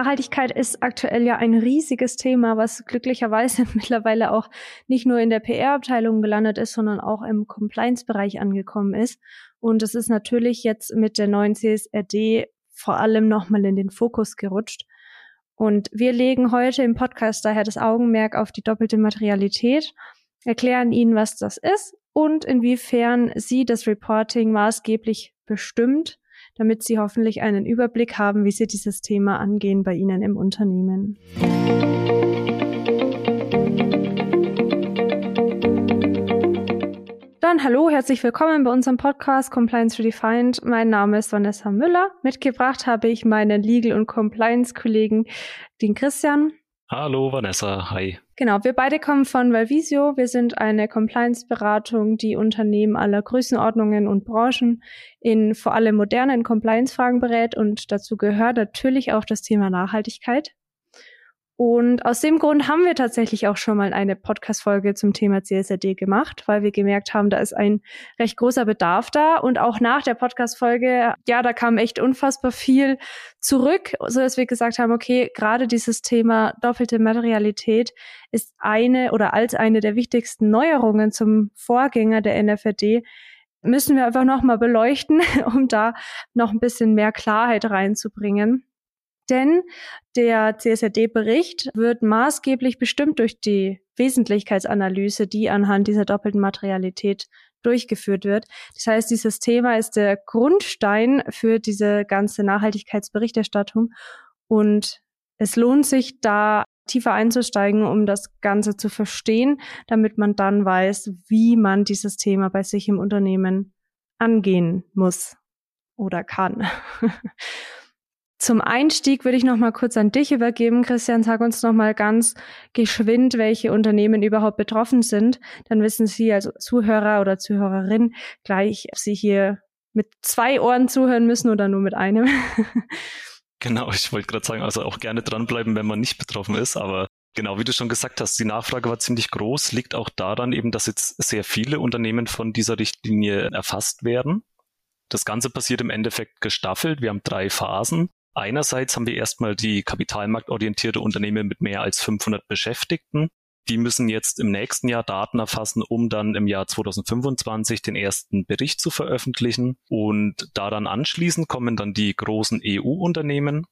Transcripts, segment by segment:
Nachhaltigkeit ist aktuell ja ein riesiges Thema, was glücklicherweise mittlerweile auch nicht nur in der PR-Abteilung gelandet ist, sondern auch im Compliance-Bereich angekommen ist. Und es ist natürlich jetzt mit der neuen CSRD vor allem nochmal in den Fokus gerutscht. Und wir legen heute im Podcast daher das Augenmerk auf die doppelte Materialität, erklären Ihnen, was das ist und inwiefern Sie das Reporting maßgeblich bestimmt damit Sie hoffentlich einen Überblick haben, wie Sie dieses Thema angehen bei Ihnen im Unternehmen. Dann hallo, herzlich willkommen bei unserem Podcast Compliance Redefined. Mein Name ist Vanessa Müller. Mitgebracht habe ich meinen Legal- und Compliance-Kollegen, den Christian. Hallo Vanessa, hi. Genau, wir beide kommen von Valvisio. Wir sind eine Compliance-Beratung, die Unternehmen aller Größenordnungen und Branchen in vor allem modernen Compliance-Fragen berät und dazu gehört natürlich auch das Thema Nachhaltigkeit. Und aus dem Grund haben wir tatsächlich auch schon mal eine Podcast-Folge zum Thema CSRD gemacht, weil wir gemerkt haben, da ist ein recht großer Bedarf da. Und auch nach der Podcast-Folge, ja, da kam echt unfassbar viel zurück, so dass wir gesagt haben, okay, gerade dieses Thema doppelte Materialität ist eine oder als eine der wichtigsten Neuerungen zum Vorgänger der NFRD müssen wir einfach nochmal beleuchten, um da noch ein bisschen mehr Klarheit reinzubringen. Denn der CSRD-Bericht wird maßgeblich bestimmt durch die Wesentlichkeitsanalyse, die anhand dieser doppelten Materialität durchgeführt wird. Das heißt, dieses Thema ist der Grundstein für diese ganze Nachhaltigkeitsberichterstattung und es lohnt sich da tiefer einzusteigen, um das Ganze zu verstehen, damit man dann weiß, wie man dieses Thema bei sich im Unternehmen angehen muss oder kann. Zum Einstieg würde ich noch mal kurz an dich übergeben, Christian. Sag uns noch mal ganz geschwind, welche Unternehmen überhaupt betroffen sind. Dann wissen Sie als Zuhörer oder Zuhörerin gleich, ob Sie hier mit zwei Ohren zuhören müssen oder nur mit einem. Genau, ich wollte gerade sagen, also auch gerne dranbleiben, wenn man nicht betroffen ist, aber Genau, wie du schon gesagt hast, die Nachfrage war ziemlich groß, liegt auch daran eben, dass jetzt sehr viele Unternehmen von dieser Richtlinie erfasst werden. Das Ganze passiert im Endeffekt gestaffelt. Wir haben drei Phasen. Einerseits haben wir erstmal die kapitalmarktorientierte Unternehmen mit mehr als 500 Beschäftigten. Die müssen jetzt im nächsten Jahr Daten erfassen, um dann im Jahr 2025 den ersten Bericht zu veröffentlichen. Und daran anschließend kommen dann die großen EU-Unternehmen.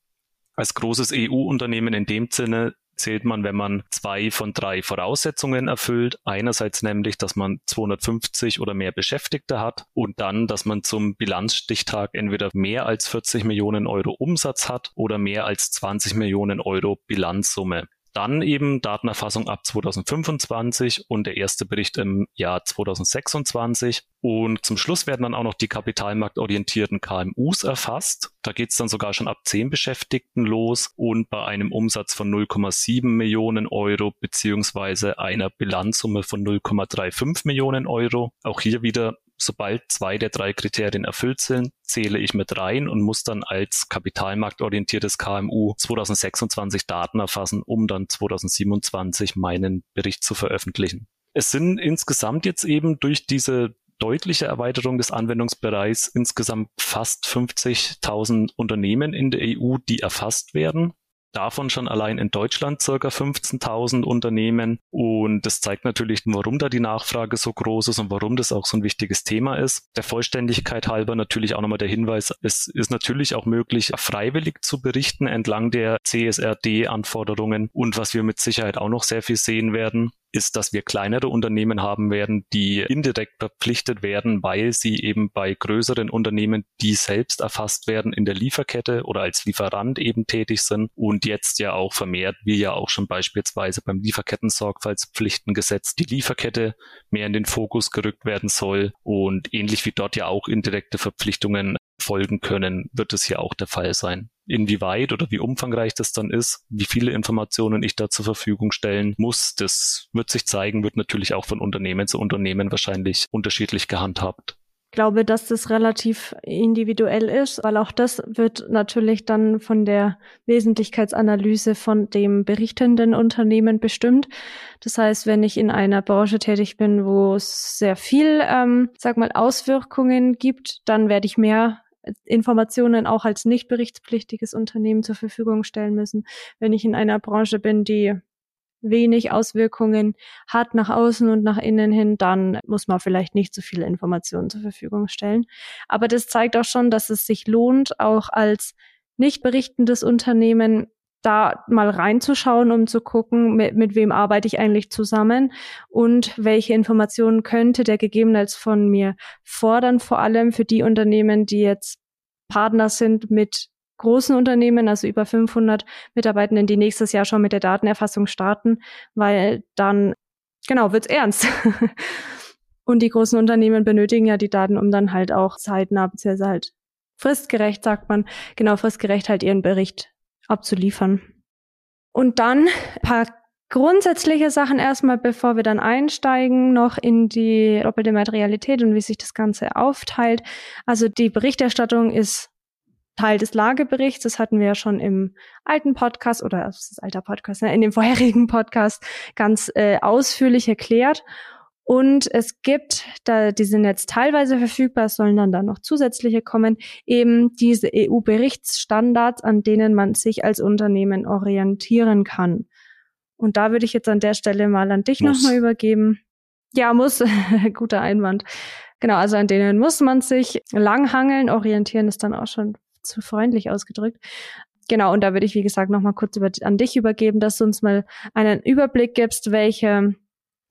Als großes EU-Unternehmen in dem Sinne zählt man, wenn man zwei von drei Voraussetzungen erfüllt. Einerseits nämlich, dass man 250 oder mehr Beschäftigte hat und dann, dass man zum Bilanzstichtag entweder mehr als 40 Millionen Euro Umsatz hat oder mehr als 20 Millionen Euro Bilanzsumme. Dann eben Datenerfassung ab 2025 und der erste Bericht im Jahr 2026. Und zum Schluss werden dann auch noch die kapitalmarktorientierten KMUs erfasst. Da geht es dann sogar schon ab 10 Beschäftigten los und bei einem Umsatz von 0,7 Millionen Euro beziehungsweise einer Bilanzsumme von 0,35 Millionen Euro. Auch hier wieder sobald zwei der drei Kriterien erfüllt sind, zähle ich mit rein und muss dann als kapitalmarktorientiertes KMU 2026 Daten erfassen, um dann 2027 meinen Bericht zu veröffentlichen. Es sind insgesamt jetzt eben durch diese deutliche Erweiterung des Anwendungsbereichs insgesamt fast 50.000 Unternehmen in der EU, die erfasst werden davon schon allein in Deutschland circa 15.000 Unternehmen. Und das zeigt natürlich, warum da die Nachfrage so groß ist und warum das auch so ein wichtiges Thema ist. Der Vollständigkeit halber natürlich auch nochmal der Hinweis, es ist natürlich auch möglich, freiwillig zu berichten entlang der CSRD-Anforderungen. Und was wir mit Sicherheit auch noch sehr viel sehen werden, ist, dass wir kleinere Unternehmen haben werden, die indirekt verpflichtet werden, weil sie eben bei größeren Unternehmen, die selbst erfasst werden in der Lieferkette oder als Lieferant eben tätig sind und jetzt ja auch vermehrt, wie ja auch schon beispielsweise beim Lieferketten-Sorgfaltspflichtengesetz, die Lieferkette mehr in den Fokus gerückt werden soll und ähnlich wie dort ja auch indirekte Verpflichtungen folgen können, wird es hier auch der Fall sein. Inwieweit oder wie umfangreich das dann ist, wie viele Informationen ich da zur Verfügung stellen muss, das wird sich zeigen, wird natürlich auch von Unternehmen zu Unternehmen wahrscheinlich unterschiedlich gehandhabt. Ich glaube, dass das relativ individuell ist, weil auch das wird natürlich dann von der Wesentlichkeitsanalyse von dem berichtenden Unternehmen bestimmt. Das heißt, wenn ich in einer Branche tätig bin, wo es sehr viel, ähm, sag mal, Auswirkungen gibt, dann werde ich mehr Informationen auch als nicht berichtspflichtiges Unternehmen zur Verfügung stellen müssen. Wenn ich in einer Branche bin, die wenig Auswirkungen hat nach außen und nach innen hin, dann muss man vielleicht nicht so viele Informationen zur Verfügung stellen. Aber das zeigt auch schon, dass es sich lohnt, auch als nicht berichtendes Unternehmen da mal reinzuschauen, um zu gucken, mit, mit wem arbeite ich eigentlich zusammen und welche Informationen könnte der gegebenenfalls von mir fordern, vor allem für die Unternehmen, die jetzt Partner sind mit großen Unternehmen, also über 500 Mitarbeitenden, die nächstes Jahr schon mit der Datenerfassung starten, weil dann, genau, wird's ernst. Und die großen Unternehmen benötigen ja die Daten, um dann halt auch zeitnah, beziehungsweise halt fristgerecht, sagt man, genau fristgerecht halt ihren Bericht abzuliefern. Und dann paar grundsätzliche Sachen erstmal, bevor wir dann einsteigen, noch in die doppelte Materialität und wie sich das Ganze aufteilt. Also die Berichterstattung ist Teil des Lageberichts. Das hatten wir ja schon im alten Podcast oder das ist alter Podcast, ne, in dem vorherigen Podcast ganz äh, ausführlich erklärt. Und es gibt, da die sind jetzt teilweise verfügbar, es sollen dann da noch zusätzliche kommen, eben diese EU-Berichtsstandards, an denen man sich als Unternehmen orientieren kann. Und da würde ich jetzt an der Stelle mal an dich nochmal übergeben. Ja, muss. Guter Einwand. Genau, also an denen muss man sich langhangeln. Orientieren ist dann auch schon zu freundlich ausgedrückt. Genau, und da würde ich, wie gesagt, nochmal kurz über, an dich übergeben, dass du uns mal einen Überblick gibst, welche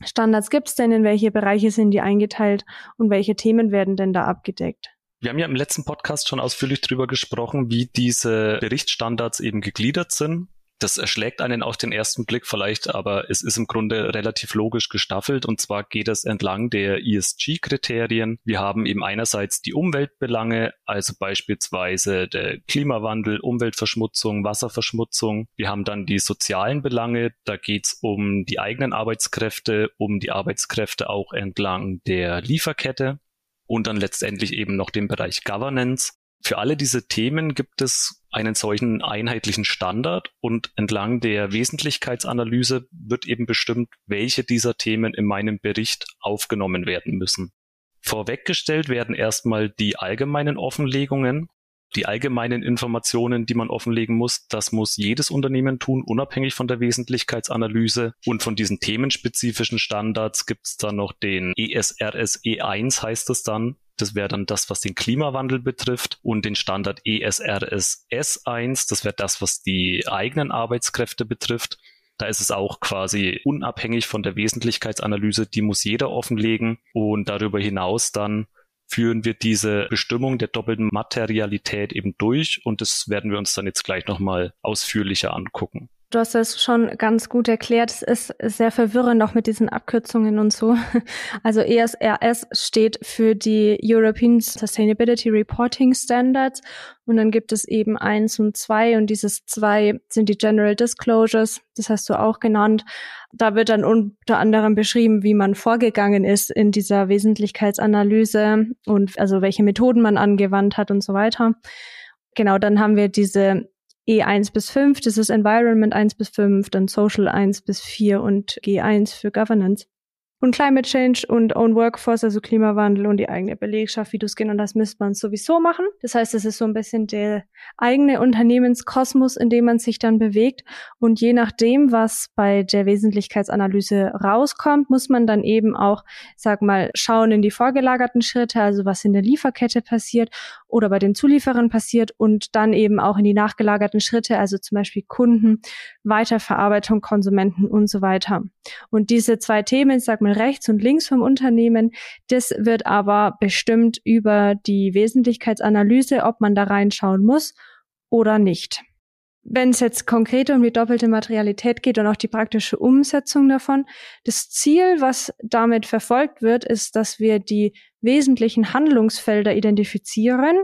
Standards gibt es denn, in welche Bereiche sind die eingeteilt und welche Themen werden denn da abgedeckt? Wir haben ja im letzten Podcast schon ausführlich darüber gesprochen, wie diese Berichtsstandards eben gegliedert sind. Das erschlägt einen auf den ersten Blick vielleicht, aber es ist im Grunde relativ logisch gestaffelt. Und zwar geht es entlang der ESG-Kriterien. Wir haben eben einerseits die Umweltbelange, also beispielsweise der Klimawandel, Umweltverschmutzung, Wasserverschmutzung. Wir haben dann die sozialen Belange. Da geht es um die eigenen Arbeitskräfte, um die Arbeitskräfte auch entlang der Lieferkette und dann letztendlich eben noch den Bereich Governance. Für alle diese Themen gibt es einen solchen einheitlichen Standard und entlang der Wesentlichkeitsanalyse wird eben bestimmt, welche dieser Themen in meinem Bericht aufgenommen werden müssen. Vorweggestellt werden erstmal die allgemeinen Offenlegungen, die allgemeinen Informationen, die man offenlegen muss. Das muss jedes Unternehmen tun, unabhängig von der Wesentlichkeitsanalyse. Und von diesen themenspezifischen Standards gibt es dann noch den ESRS E1 heißt es dann. Das wäre dann das, was den Klimawandel betrifft und den Standard ESRS S1. Das wäre das, was die eigenen Arbeitskräfte betrifft. Da ist es auch quasi unabhängig von der Wesentlichkeitsanalyse. Die muss jeder offenlegen und darüber hinaus dann führen wir diese Bestimmung der doppelten Materialität eben durch und das werden wir uns dann jetzt gleich nochmal ausführlicher angucken. Du hast das schon ganz gut erklärt. Es ist sehr verwirrend auch mit diesen Abkürzungen und so. Also ESRS steht für die European Sustainability Reporting Standards und dann gibt es eben eins und zwei und dieses zwei sind die General Disclosures. Das hast du auch genannt. Da wird dann unter anderem beschrieben, wie man vorgegangen ist in dieser Wesentlichkeitsanalyse und also welche Methoden man angewandt hat und so weiter. Genau, dann haben wir diese E1 bis 5, das ist Environment 1 bis 5, dann Social 1 bis 4 und G1 für Governance. Und Climate Change und Own Workforce, also Klimawandel und die eigene Belegschaft, wie du es genannt hast, müsste man sowieso machen. Das heißt, es ist so ein bisschen der eigene Unternehmenskosmos, in dem man sich dann bewegt. Und je nachdem, was bei der Wesentlichkeitsanalyse rauskommt, muss man dann eben auch, sag mal, schauen in die vorgelagerten Schritte, also was in der Lieferkette passiert oder bei den Zulieferern passiert und dann eben auch in die nachgelagerten Schritte, also zum Beispiel Kunden, Weiterverarbeitung, Konsumenten und so weiter. Und diese zwei Themen, sag mal rechts und links vom Unternehmen, das wird aber bestimmt über die Wesentlichkeitsanalyse, ob man da reinschauen muss oder nicht. Wenn es jetzt konkret um die doppelte Materialität geht und auch die praktische Umsetzung davon, das Ziel, was damit verfolgt wird, ist, dass wir die wesentlichen Handlungsfelder identifizieren,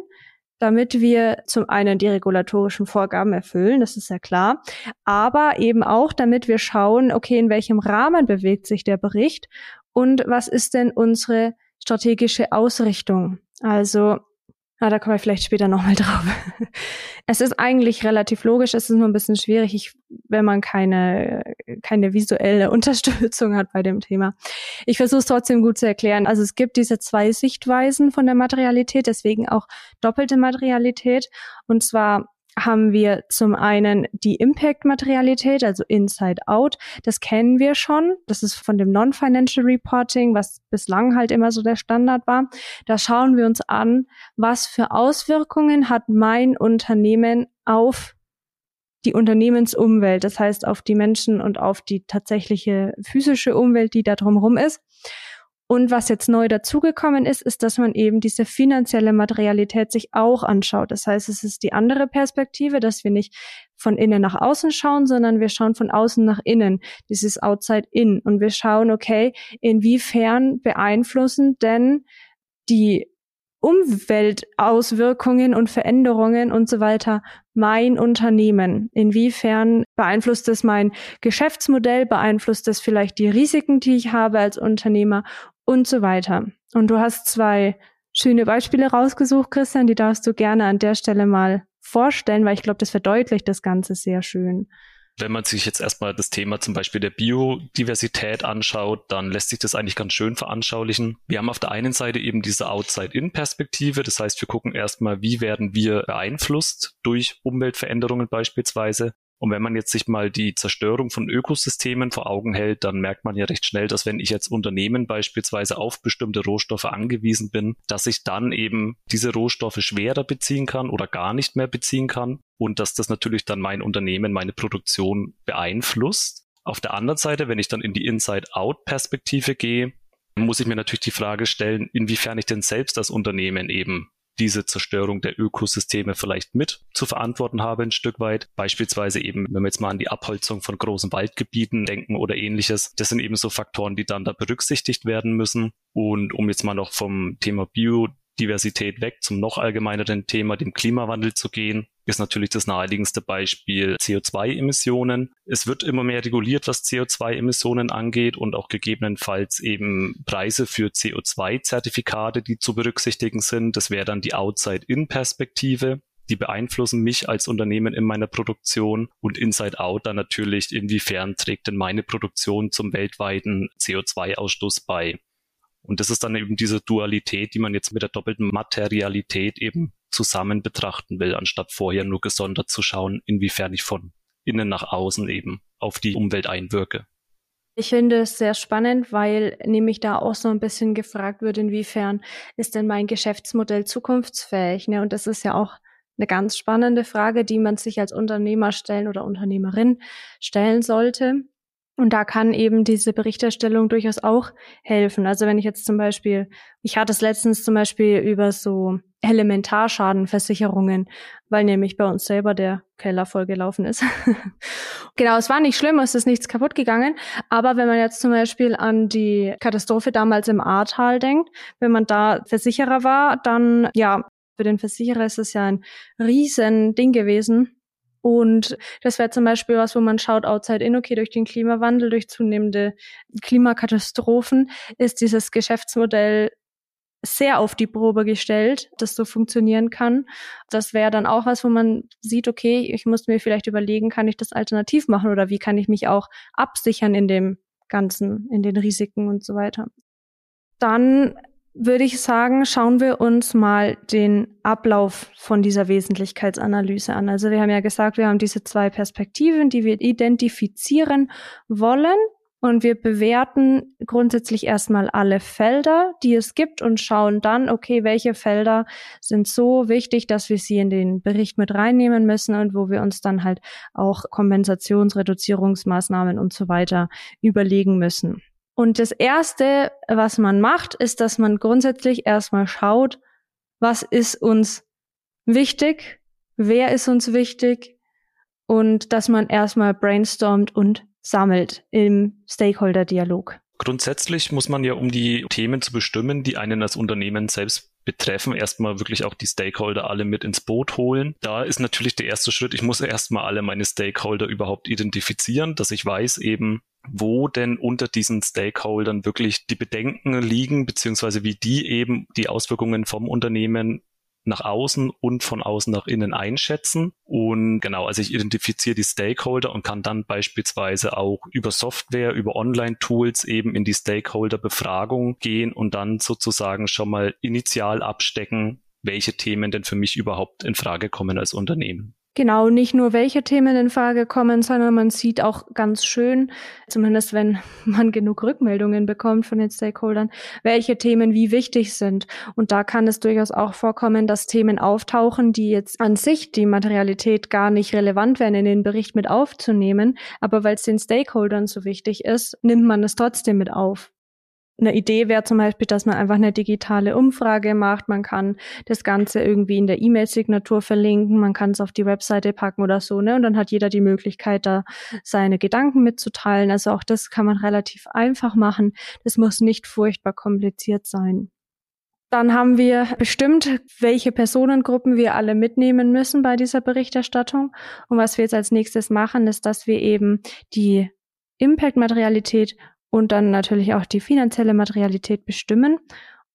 damit wir zum einen die regulatorischen Vorgaben erfüllen, das ist ja klar, aber eben auch, damit wir schauen, okay, in welchem Rahmen bewegt sich der Bericht und was ist denn unsere strategische Ausrichtung? Also Ah, da kommen wir vielleicht später nochmal drauf. Es ist eigentlich relativ logisch, es ist nur ein bisschen schwierig, ich, wenn man keine, keine visuelle Unterstützung hat bei dem Thema. Ich versuche es trotzdem gut zu erklären. Also es gibt diese zwei Sichtweisen von der Materialität, deswegen auch doppelte Materialität. Und zwar haben wir zum einen die Impact-Materialität, also Inside-Out. Das kennen wir schon. Das ist von dem Non-Financial Reporting, was bislang halt immer so der Standard war. Da schauen wir uns an, was für Auswirkungen hat mein Unternehmen auf die Unternehmensumwelt, das heißt auf die Menschen und auf die tatsächliche physische Umwelt, die da drumherum ist. Und was jetzt neu dazugekommen ist, ist, dass man eben diese finanzielle Materialität sich auch anschaut. Das heißt, es ist die andere Perspektive, dass wir nicht von innen nach außen schauen, sondern wir schauen von außen nach innen. Dieses Outside In. Und wir schauen, okay, inwiefern beeinflussen denn die Umweltauswirkungen und Veränderungen und so weiter mein Unternehmen? Inwiefern beeinflusst es mein Geschäftsmodell? Beeinflusst es vielleicht die Risiken, die ich habe als Unternehmer? Und so weiter. Und du hast zwei schöne Beispiele rausgesucht, Christian, die darfst du gerne an der Stelle mal vorstellen, weil ich glaube, das verdeutlicht das Ganze sehr schön. Wenn man sich jetzt erstmal das Thema zum Beispiel der Biodiversität anschaut, dann lässt sich das eigentlich ganz schön veranschaulichen. Wir haben auf der einen Seite eben diese Outside-In-Perspektive. Das heißt, wir gucken erstmal, wie werden wir beeinflusst durch Umweltveränderungen beispielsweise. Und wenn man jetzt sich mal die Zerstörung von Ökosystemen vor Augen hält, dann merkt man ja recht schnell, dass wenn ich jetzt Unternehmen beispielsweise auf bestimmte Rohstoffe angewiesen bin, dass ich dann eben diese Rohstoffe schwerer beziehen kann oder gar nicht mehr beziehen kann und dass das natürlich dann mein Unternehmen, meine Produktion beeinflusst. Auf der anderen Seite, wenn ich dann in die Inside-Out-Perspektive gehe, muss ich mir natürlich die Frage stellen, inwiefern ich denn selbst als Unternehmen eben diese Zerstörung der Ökosysteme vielleicht mit zu verantworten habe, ein Stück weit. Beispielsweise eben, wenn wir jetzt mal an die Abholzung von großen Waldgebieten denken oder ähnliches. Das sind eben so Faktoren, die dann da berücksichtigt werden müssen. Und um jetzt mal noch vom Thema Biodiversität weg zum noch allgemeineren Thema, dem Klimawandel zu gehen, ist natürlich das naheliegendste Beispiel CO2-Emissionen. Es wird immer mehr reguliert, was CO2-Emissionen angeht und auch gegebenenfalls eben Preise für CO2-Zertifikate, die zu berücksichtigen sind. Das wäre dann die Outside-In-Perspektive. Die beeinflussen mich als Unternehmen in meiner Produktion und Inside Out dann natürlich, inwiefern trägt denn meine Produktion zum weltweiten CO2-Ausstoß bei. Und das ist dann eben diese Dualität, die man jetzt mit der doppelten Materialität eben zusammen betrachten will, anstatt vorher nur gesondert zu schauen, inwiefern ich von innen nach außen eben auf die Umwelt einwirke. Ich finde es sehr spannend, weil nämlich da auch so ein bisschen gefragt wird, inwiefern ist denn mein Geschäftsmodell zukunftsfähig? Ne? Und das ist ja auch eine ganz spannende Frage, die man sich als Unternehmer stellen oder Unternehmerin stellen sollte. Und da kann eben diese Berichterstellung durchaus auch helfen. Also wenn ich jetzt zum Beispiel, ich hatte es letztens zum Beispiel über so Elementarschadenversicherungen, weil nämlich bei uns selber der Keller vollgelaufen ist. genau, es war nicht schlimm, es ist nichts kaputt gegangen. Aber wenn man jetzt zum Beispiel an die Katastrophe damals im Ahrtal denkt, wenn man da Versicherer war, dann ja, für den Versicherer ist es ja ein riesen Ding gewesen, und das wäre zum Beispiel was, wo man schaut, outside in, okay, durch den Klimawandel, durch zunehmende Klimakatastrophen ist dieses Geschäftsmodell sehr auf die Probe gestellt, das so funktionieren kann. Das wäre dann auch was, wo man sieht, okay, ich muss mir vielleicht überlegen, kann ich das alternativ machen oder wie kann ich mich auch absichern in dem Ganzen, in den Risiken und so weiter. Dann würde ich sagen, schauen wir uns mal den Ablauf von dieser Wesentlichkeitsanalyse an. Also wir haben ja gesagt, wir haben diese zwei Perspektiven, die wir identifizieren wollen. Und wir bewerten grundsätzlich erstmal alle Felder, die es gibt und schauen dann, okay, welche Felder sind so wichtig, dass wir sie in den Bericht mit reinnehmen müssen und wo wir uns dann halt auch Kompensationsreduzierungsmaßnahmen und so weiter überlegen müssen. Und das Erste, was man macht, ist, dass man grundsätzlich erstmal schaut, was ist uns wichtig, wer ist uns wichtig und dass man erstmal brainstormt und sammelt im Stakeholder-Dialog. Grundsätzlich muss man ja, um die Themen zu bestimmen, die einen als Unternehmen selbst betreffen, erstmal wirklich auch die Stakeholder alle mit ins Boot holen. Da ist natürlich der erste Schritt, ich muss erstmal alle meine Stakeholder überhaupt identifizieren, dass ich weiß eben, wo denn unter diesen Stakeholdern wirklich die Bedenken liegen, beziehungsweise wie die eben die Auswirkungen vom Unternehmen nach außen und von außen nach innen einschätzen. Und genau, also ich identifiziere die Stakeholder und kann dann beispielsweise auch über Software, über Online-Tools eben in die Stakeholder-Befragung gehen und dann sozusagen schon mal initial abstecken, welche Themen denn für mich überhaupt in Frage kommen als Unternehmen. Genau, nicht nur welche Themen in Frage kommen, sondern man sieht auch ganz schön, zumindest wenn man genug Rückmeldungen bekommt von den Stakeholdern, welche Themen wie wichtig sind. Und da kann es durchaus auch vorkommen, dass Themen auftauchen, die jetzt an sich die Materialität gar nicht relevant wären, in den Bericht mit aufzunehmen. Aber weil es den Stakeholdern so wichtig ist, nimmt man es trotzdem mit auf. Eine Idee wäre zum Beispiel, dass man einfach eine digitale Umfrage macht. Man kann das Ganze irgendwie in der E-Mail-Signatur verlinken. Man kann es auf die Webseite packen oder so, ne? Und dann hat jeder die Möglichkeit, da seine Gedanken mitzuteilen. Also auch das kann man relativ einfach machen. Das muss nicht furchtbar kompliziert sein. Dann haben wir bestimmt, welche Personengruppen wir alle mitnehmen müssen bei dieser Berichterstattung. Und was wir jetzt als nächstes machen, ist, dass wir eben die Impact-Materialität und dann natürlich auch die finanzielle Materialität bestimmen.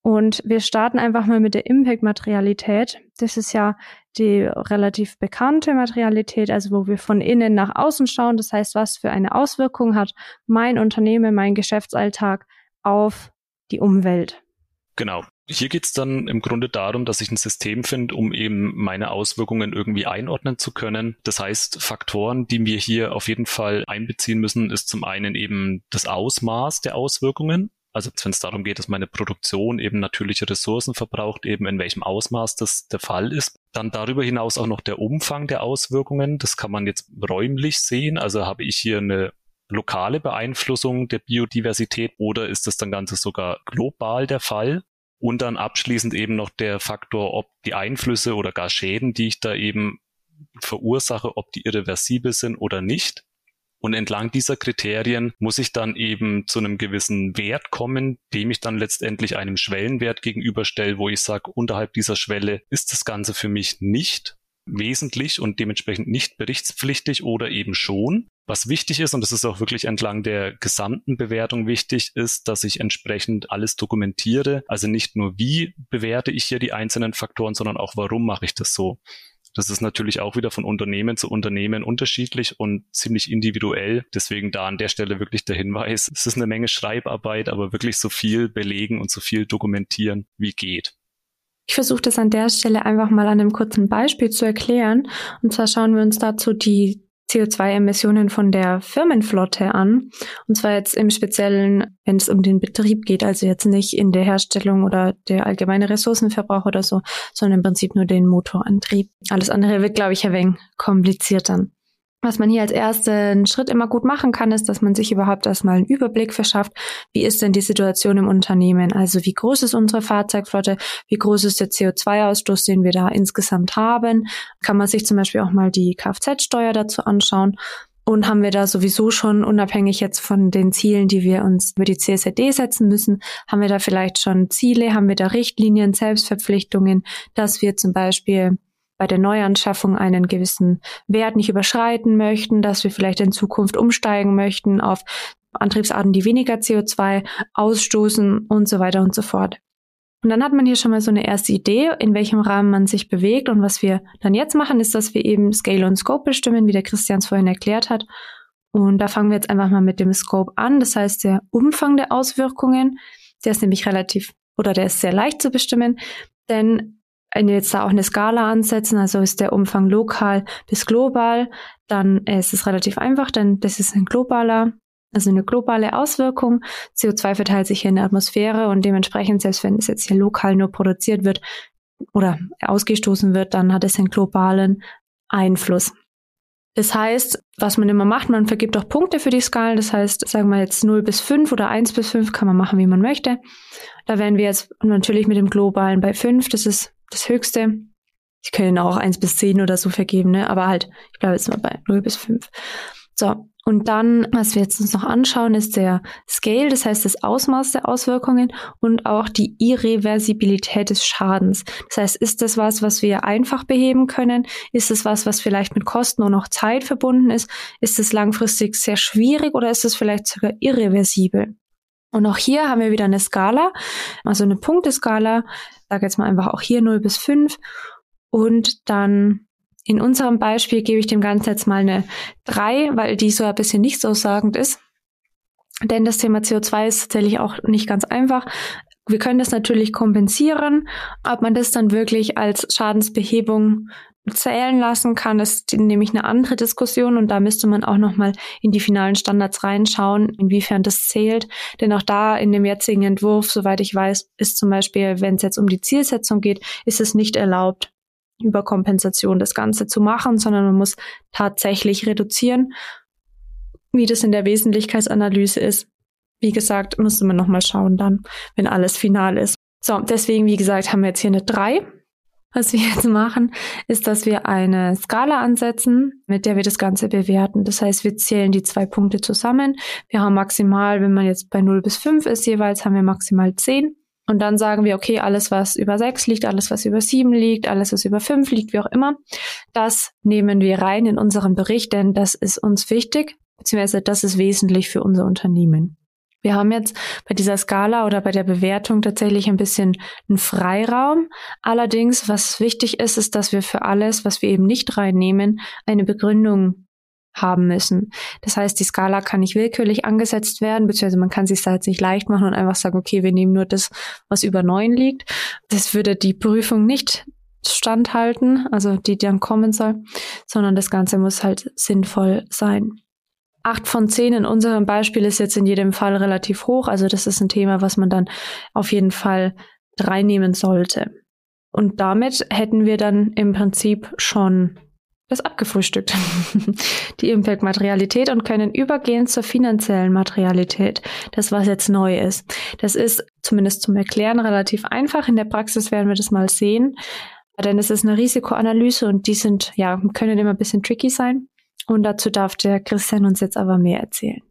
Und wir starten einfach mal mit der Impact-Materialität. Das ist ja die relativ bekannte Materialität, also wo wir von innen nach außen schauen. Das heißt, was für eine Auswirkung hat mein Unternehmen, mein Geschäftsalltag auf die Umwelt. Genau. Hier geht's dann im Grunde darum, dass ich ein System finde, um eben meine Auswirkungen irgendwie einordnen zu können. Das heißt, Faktoren, die wir hier auf jeden Fall einbeziehen müssen, ist zum einen eben das Ausmaß der Auswirkungen. Also wenn es darum geht, dass meine Produktion eben natürliche Ressourcen verbraucht, eben in welchem Ausmaß das der Fall ist. Dann darüber hinaus auch noch der Umfang der Auswirkungen. Das kann man jetzt räumlich sehen. Also habe ich hier eine lokale Beeinflussung der Biodiversität oder ist das dann Ganze sogar global der Fall? Und dann abschließend eben noch der Faktor, ob die Einflüsse oder gar Schäden, die ich da eben verursache, ob die irreversibel sind oder nicht. Und entlang dieser Kriterien muss ich dann eben zu einem gewissen Wert kommen, dem ich dann letztendlich einem Schwellenwert gegenüberstelle, wo ich sage, unterhalb dieser Schwelle ist das Ganze für mich nicht wesentlich und dementsprechend nicht berichtspflichtig oder eben schon. Was wichtig ist, und das ist auch wirklich entlang der gesamten Bewertung wichtig, ist, dass ich entsprechend alles dokumentiere. Also nicht nur, wie bewerte ich hier die einzelnen Faktoren, sondern auch, warum mache ich das so. Das ist natürlich auch wieder von Unternehmen zu Unternehmen unterschiedlich und ziemlich individuell. Deswegen da an der Stelle wirklich der Hinweis, es ist eine Menge Schreibarbeit, aber wirklich so viel belegen und so viel dokumentieren, wie geht. Ich versuche das an der Stelle einfach mal an einem kurzen Beispiel zu erklären. Und zwar schauen wir uns dazu die CO2-Emissionen von der Firmenflotte an. Und zwar jetzt im Speziellen, wenn es um den Betrieb geht, also jetzt nicht in der Herstellung oder der allgemeine Ressourcenverbrauch oder so, sondern im Prinzip nur den Motorantrieb. Alles andere wird, glaube ich, ein wenig kompliziert dann. Was man hier als ersten Schritt immer gut machen kann, ist, dass man sich überhaupt erstmal einen Überblick verschafft. Wie ist denn die Situation im Unternehmen? Also wie groß ist unsere Fahrzeugflotte? Wie groß ist der CO2-Ausstoß, den wir da insgesamt haben? Kann man sich zum Beispiel auch mal die Kfz-Steuer dazu anschauen? Und haben wir da sowieso schon, unabhängig jetzt von den Zielen, die wir uns über die CSRD setzen müssen, haben wir da vielleicht schon Ziele, haben wir da Richtlinien, Selbstverpflichtungen, dass wir zum Beispiel bei der Neuanschaffung einen gewissen Wert nicht überschreiten möchten, dass wir vielleicht in Zukunft umsteigen möchten auf Antriebsarten, die weniger CO2 ausstoßen und so weiter und so fort. Und dann hat man hier schon mal so eine erste Idee, in welchem Rahmen man sich bewegt. Und was wir dann jetzt machen, ist, dass wir eben Scale und Scope bestimmen, wie der Christian es vorhin erklärt hat. Und da fangen wir jetzt einfach mal mit dem Scope an. Das heißt, der Umfang der Auswirkungen, der ist nämlich relativ oder der ist sehr leicht zu bestimmen, denn wenn wir jetzt da auch eine Skala ansetzen, also ist der Umfang lokal bis global, dann ist es relativ einfach, denn das ist ein globaler, also eine globale Auswirkung. CO2 verteilt sich hier in der Atmosphäre und dementsprechend, selbst wenn es jetzt hier lokal nur produziert wird oder ausgestoßen wird, dann hat es einen globalen Einfluss. Das heißt, was man immer macht, man vergibt auch Punkte für die Skalen. Das heißt, sagen wir jetzt 0 bis 5 oder 1 bis 5 kann man machen, wie man möchte. Da wären wir jetzt natürlich mit dem globalen bei 5. Das ist das Höchste. Ich können auch eins bis zehn oder so vergeben, ne? Aber halt, ich bleibe jetzt mal bei null bis fünf. So, und dann, was wir jetzt uns noch anschauen, ist der Scale, das heißt das Ausmaß der Auswirkungen und auch die Irreversibilität des Schadens. Das heißt, ist das was, was wir einfach beheben können? Ist es was, was vielleicht mit Kosten und noch Zeit verbunden ist? Ist es langfristig sehr schwierig oder ist es vielleicht sogar irreversibel? Und auch hier haben wir wieder eine Skala, also eine Punkteskala. Sage jetzt mal einfach auch hier 0 bis 5. Und dann in unserem Beispiel gebe ich dem Ganzen jetzt mal eine 3, weil die so ein bisschen nicht so sagend ist. Denn das Thema CO2 ist tatsächlich auch nicht ganz einfach. Wir können das natürlich kompensieren. Ob man das dann wirklich als Schadensbehebung zählen lassen kann, ist nämlich eine andere Diskussion und da müsste man auch nochmal in die finalen Standards reinschauen, inwiefern das zählt. Denn auch da in dem jetzigen Entwurf, soweit ich weiß, ist zum Beispiel, wenn es jetzt um die Zielsetzung geht, ist es nicht erlaubt, über Kompensation das Ganze zu machen, sondern man muss tatsächlich reduzieren. Wie das in der Wesentlichkeitsanalyse ist, wie gesagt, müsste man nochmal schauen dann, wenn alles final ist. So, deswegen, wie gesagt, haben wir jetzt hier eine 3. Was wir jetzt machen, ist, dass wir eine Skala ansetzen, mit der wir das Ganze bewerten. Das heißt, wir zählen die zwei Punkte zusammen. Wir haben maximal, wenn man jetzt bei 0 bis 5 ist jeweils, haben wir maximal 10. Und dann sagen wir, okay, alles, was über 6 liegt, alles, was über 7 liegt, alles, was über 5 liegt, wie auch immer, das nehmen wir rein in unseren Bericht, denn das ist uns wichtig, beziehungsweise das ist wesentlich für unser Unternehmen. Wir haben jetzt bei dieser Skala oder bei der Bewertung tatsächlich ein bisschen einen Freiraum. Allerdings, was wichtig ist, ist, dass wir für alles, was wir eben nicht reinnehmen, eine Begründung haben müssen. Das heißt, die Skala kann nicht willkürlich angesetzt werden, beziehungsweise man kann sich da jetzt nicht leicht machen und einfach sagen, okay, wir nehmen nur das, was über neun liegt. Das würde die Prüfung nicht standhalten, also die dann kommen soll, sondern das Ganze muss halt sinnvoll sein. Acht von zehn in unserem Beispiel ist jetzt in jedem Fall relativ hoch. Also das ist ein Thema, was man dann auf jeden Fall reinnehmen sollte. Und damit hätten wir dann im Prinzip schon das abgefrühstückt, die Impact-Materialität und können übergehen zur finanziellen Materialität. Das, was jetzt neu ist. Das ist zumindest zum Erklären relativ einfach. In der Praxis werden wir das mal sehen. Denn es ist eine Risikoanalyse und die sind, ja, können immer ein bisschen tricky sein. Und dazu darf der Christian uns jetzt aber mehr erzählen.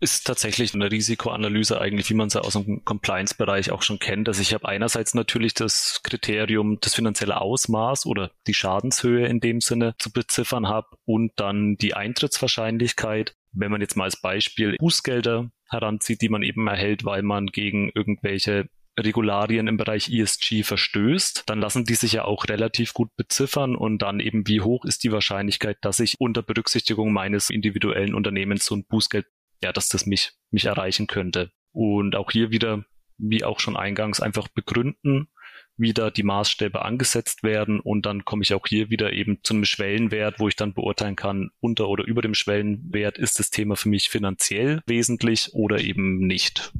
Ist tatsächlich eine Risikoanalyse eigentlich, wie man sie aus dem Compliance-Bereich auch schon kennt. Also ich habe einerseits natürlich das Kriterium, das finanzielle Ausmaß oder die Schadenshöhe in dem Sinne zu beziffern habe und dann die Eintrittswahrscheinlichkeit. Wenn man jetzt mal als Beispiel Bußgelder heranzieht, die man eben erhält, weil man gegen irgendwelche Regularien im Bereich ESG verstößt, dann lassen die sich ja auch relativ gut beziffern und dann eben, wie hoch ist die Wahrscheinlichkeit, dass ich unter Berücksichtigung meines individuellen Unternehmens so ein Bußgeld, ja, dass das mich, mich erreichen könnte. Und auch hier wieder, wie auch schon eingangs, einfach begründen, wie da die Maßstäbe angesetzt werden und dann komme ich auch hier wieder eben zu einem Schwellenwert, wo ich dann beurteilen kann, unter oder über dem Schwellenwert ist das Thema für mich finanziell wesentlich oder eben nicht.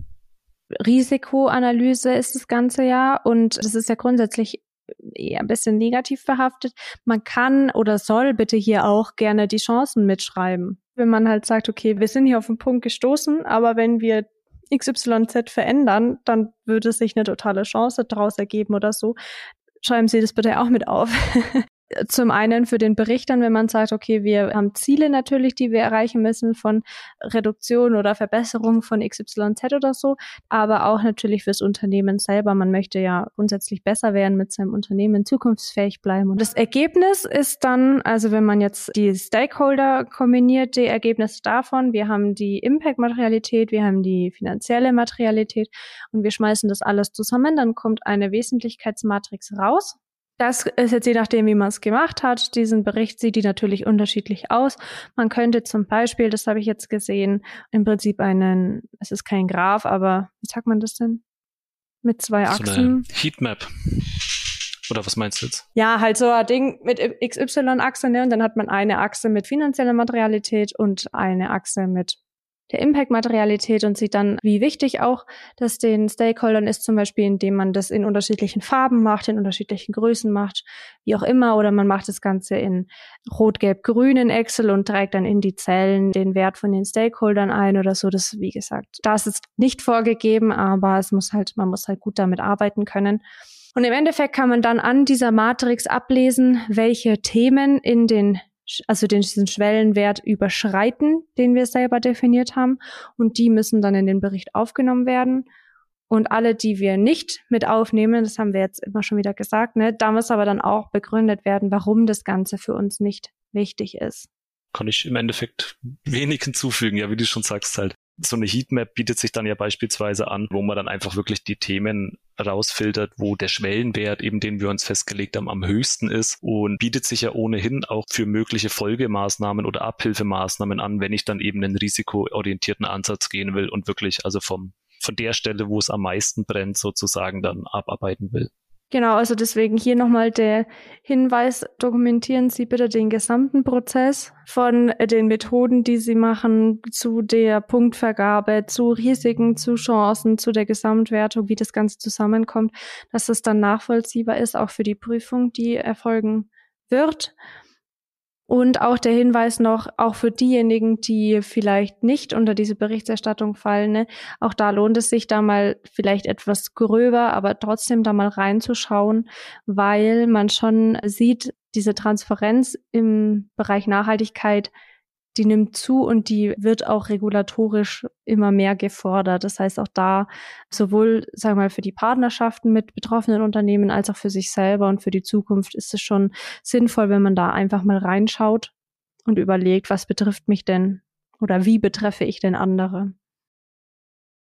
Risikoanalyse ist das ganze ja und das ist ja grundsätzlich eher ein bisschen negativ behaftet. Man kann oder soll bitte hier auch gerne die Chancen mitschreiben. Wenn man halt sagt, okay, wir sind hier auf den Punkt gestoßen, aber wenn wir XYZ verändern, dann würde sich eine totale Chance daraus ergeben oder so. Schreiben Sie das bitte auch mit auf. zum einen für den Bericht dann, wenn man sagt, okay, wir haben Ziele natürlich, die wir erreichen müssen von Reduktion oder Verbesserung von XYZ oder so, aber auch natürlich fürs Unternehmen selber. Man möchte ja grundsätzlich besser werden mit seinem Unternehmen, zukunftsfähig bleiben. Und das Ergebnis ist dann, also wenn man jetzt die Stakeholder kombiniert, die Ergebnisse davon, wir haben die Impact-Materialität, wir haben die finanzielle Materialität und wir schmeißen das alles zusammen, dann kommt eine Wesentlichkeitsmatrix raus das ist jetzt je nachdem, wie man es gemacht hat. Diesen Bericht sieht die natürlich unterschiedlich aus. Man könnte zum Beispiel, das habe ich jetzt gesehen, im Prinzip einen, es ist kein Graph, aber wie sagt man das denn? Mit zwei Achsen. So Heatmap. Oder was meinst du jetzt? Ja, halt so ein Ding mit XY-Achse, ne? Und dann hat man eine Achse mit finanzieller Materialität und eine Achse mit der Impact-Materialität und sieht dann, wie wichtig auch das den Stakeholdern ist, zum Beispiel, indem man das in unterschiedlichen Farben macht, in unterschiedlichen Größen macht, wie auch immer, oder man macht das Ganze in rot, gelb, grün in Excel und trägt dann in die Zellen den Wert von den Stakeholdern ein oder so. Das, wie gesagt, das ist nicht vorgegeben, aber es muss halt, man muss halt gut damit arbeiten können. Und im Endeffekt kann man dann an dieser Matrix ablesen, welche Themen in den also den, diesen Schwellenwert überschreiten, den wir selber definiert haben. Und die müssen dann in den Bericht aufgenommen werden. Und alle, die wir nicht mit aufnehmen, das haben wir jetzt immer schon wieder gesagt, ne, da muss aber dann auch begründet werden, warum das Ganze für uns nicht wichtig ist. Kann ich im Endeffekt wenig hinzufügen, ja, wie du schon sagst halt. So eine Heatmap bietet sich dann ja beispielsweise an, wo man dann einfach wirklich die Themen rausfiltert, wo der Schwellenwert, eben den wir uns festgelegt haben, am höchsten ist und bietet sich ja ohnehin auch für mögliche Folgemaßnahmen oder Abhilfemaßnahmen an, wenn ich dann eben einen risikoorientierten Ansatz gehen will und wirklich also vom von der Stelle, wo es am meisten brennt, sozusagen dann abarbeiten will. Genau, also deswegen hier nochmal der Hinweis, dokumentieren Sie bitte den gesamten Prozess von den Methoden, die Sie machen, zu der Punktvergabe, zu Risiken, zu Chancen, zu der Gesamtwertung, wie das Ganze zusammenkommt, dass es dann nachvollziehbar ist, auch für die Prüfung, die erfolgen wird. Und auch der Hinweis noch, auch für diejenigen, die vielleicht nicht unter diese Berichterstattung fallen, ne, auch da lohnt es sich da mal vielleicht etwas gröber, aber trotzdem da mal reinzuschauen, weil man schon sieht, diese Transparenz im Bereich Nachhaltigkeit die nimmt zu und die wird auch regulatorisch immer mehr gefordert. Das heißt auch da sowohl, sagen wir mal, für die Partnerschaften mit betroffenen Unternehmen als auch für sich selber und für die Zukunft ist es schon sinnvoll, wenn man da einfach mal reinschaut und überlegt, was betrifft mich denn oder wie betreffe ich denn andere.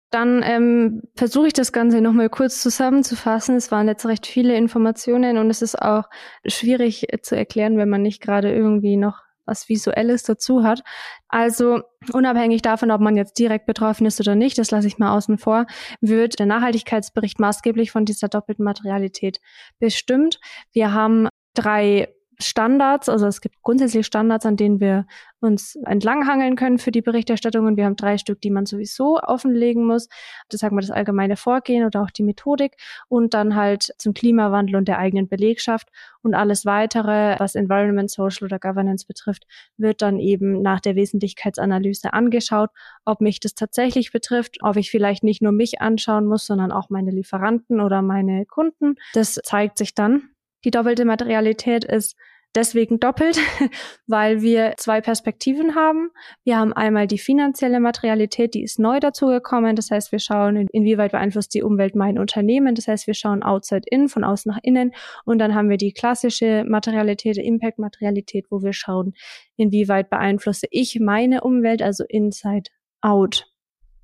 Dann ähm, versuche ich das Ganze nochmal kurz zusammenzufassen. Es waren jetzt recht viele Informationen und es ist auch schwierig zu erklären, wenn man nicht gerade irgendwie noch was Visuelles dazu hat. Also unabhängig davon, ob man jetzt direkt betroffen ist oder nicht, das lasse ich mal außen vor, wird der Nachhaltigkeitsbericht maßgeblich von dieser doppelten Materialität bestimmt. Wir haben drei Standards, also es gibt grundsätzlich Standards, an denen wir uns entlanghangeln können für die Berichterstattung. Und wir haben drei Stück, die man sowieso offenlegen muss. Das sagen wir das allgemeine Vorgehen oder auch die Methodik. Und dann halt zum Klimawandel und der eigenen Belegschaft. Und alles weitere, was Environment, Social oder Governance betrifft, wird dann eben nach der Wesentlichkeitsanalyse angeschaut, ob mich das tatsächlich betrifft, ob ich vielleicht nicht nur mich anschauen muss, sondern auch meine Lieferanten oder meine Kunden. Das zeigt sich dann. Die doppelte Materialität ist deswegen doppelt, weil wir zwei Perspektiven haben. Wir haben einmal die finanzielle Materialität, die ist neu dazugekommen. Das heißt, wir schauen, inwieweit beeinflusst die Umwelt mein Unternehmen. Das heißt, wir schauen outside in, von außen nach innen. Und dann haben wir die klassische Materialität, Impact-Materialität, wo wir schauen, inwieweit beeinflusse ich meine Umwelt, also inside out.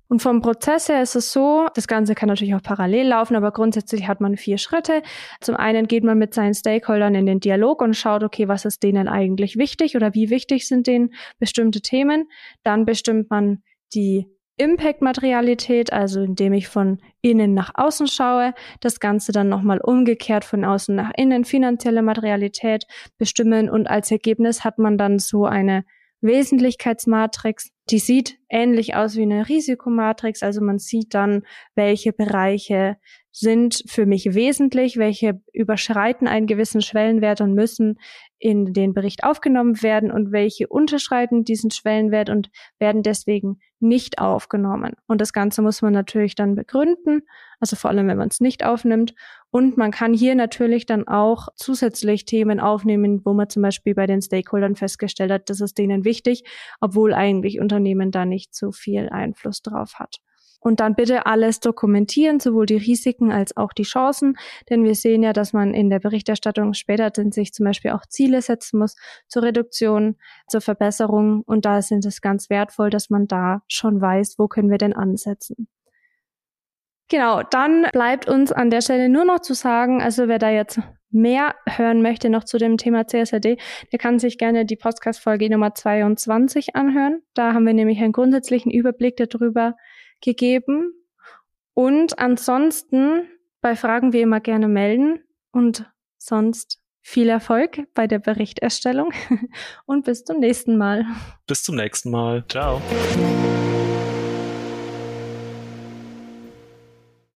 Und vom Prozess her ist es so, das Ganze kann natürlich auch parallel laufen, aber grundsätzlich hat man vier Schritte. Zum einen geht man mit seinen Stakeholdern in den Dialog und schaut, okay, was ist denen eigentlich wichtig oder wie wichtig sind denen bestimmte Themen. Dann bestimmt man die Impact-Materialität, also indem ich von innen nach außen schaue, das Ganze dann nochmal umgekehrt von außen nach innen, finanzielle Materialität bestimmen und als Ergebnis hat man dann so eine Wesentlichkeitsmatrix. Die sieht ähnlich aus wie eine Risikomatrix. Also man sieht dann, welche Bereiche sind für mich wesentlich, welche überschreiten einen gewissen Schwellenwert und müssen in den Bericht aufgenommen werden und welche unterschreiten diesen Schwellenwert und werden deswegen nicht aufgenommen. Und das Ganze muss man natürlich dann begründen, also vor allem, wenn man es nicht aufnimmt. Und man kann hier natürlich dann auch zusätzlich Themen aufnehmen, wo man zum Beispiel bei den Stakeholdern festgestellt hat, das ist denen wichtig, obwohl eigentlich Unternehmen da nicht so viel Einfluss drauf hat. Und dann bitte alles dokumentieren, sowohl die Risiken als auch die Chancen, denn wir sehen ja, dass man in der Berichterstattung später sich zum Beispiel auch Ziele setzen muss zur Reduktion, zur Verbesserung. Und da sind es ganz wertvoll, dass man da schon weiß, wo können wir denn ansetzen. Genau, dann bleibt uns an der Stelle nur noch zu sagen, also wer da jetzt mehr hören möchte noch zu dem Thema CSRD, der kann sich gerne die Podcast-Folge Nummer 22 anhören. Da haben wir nämlich einen grundsätzlichen Überblick darüber, gegeben. Und ansonsten bei Fragen wie immer gerne melden und sonst viel Erfolg bei der Berichterstellung und bis zum nächsten Mal. Bis zum nächsten Mal. Ciao.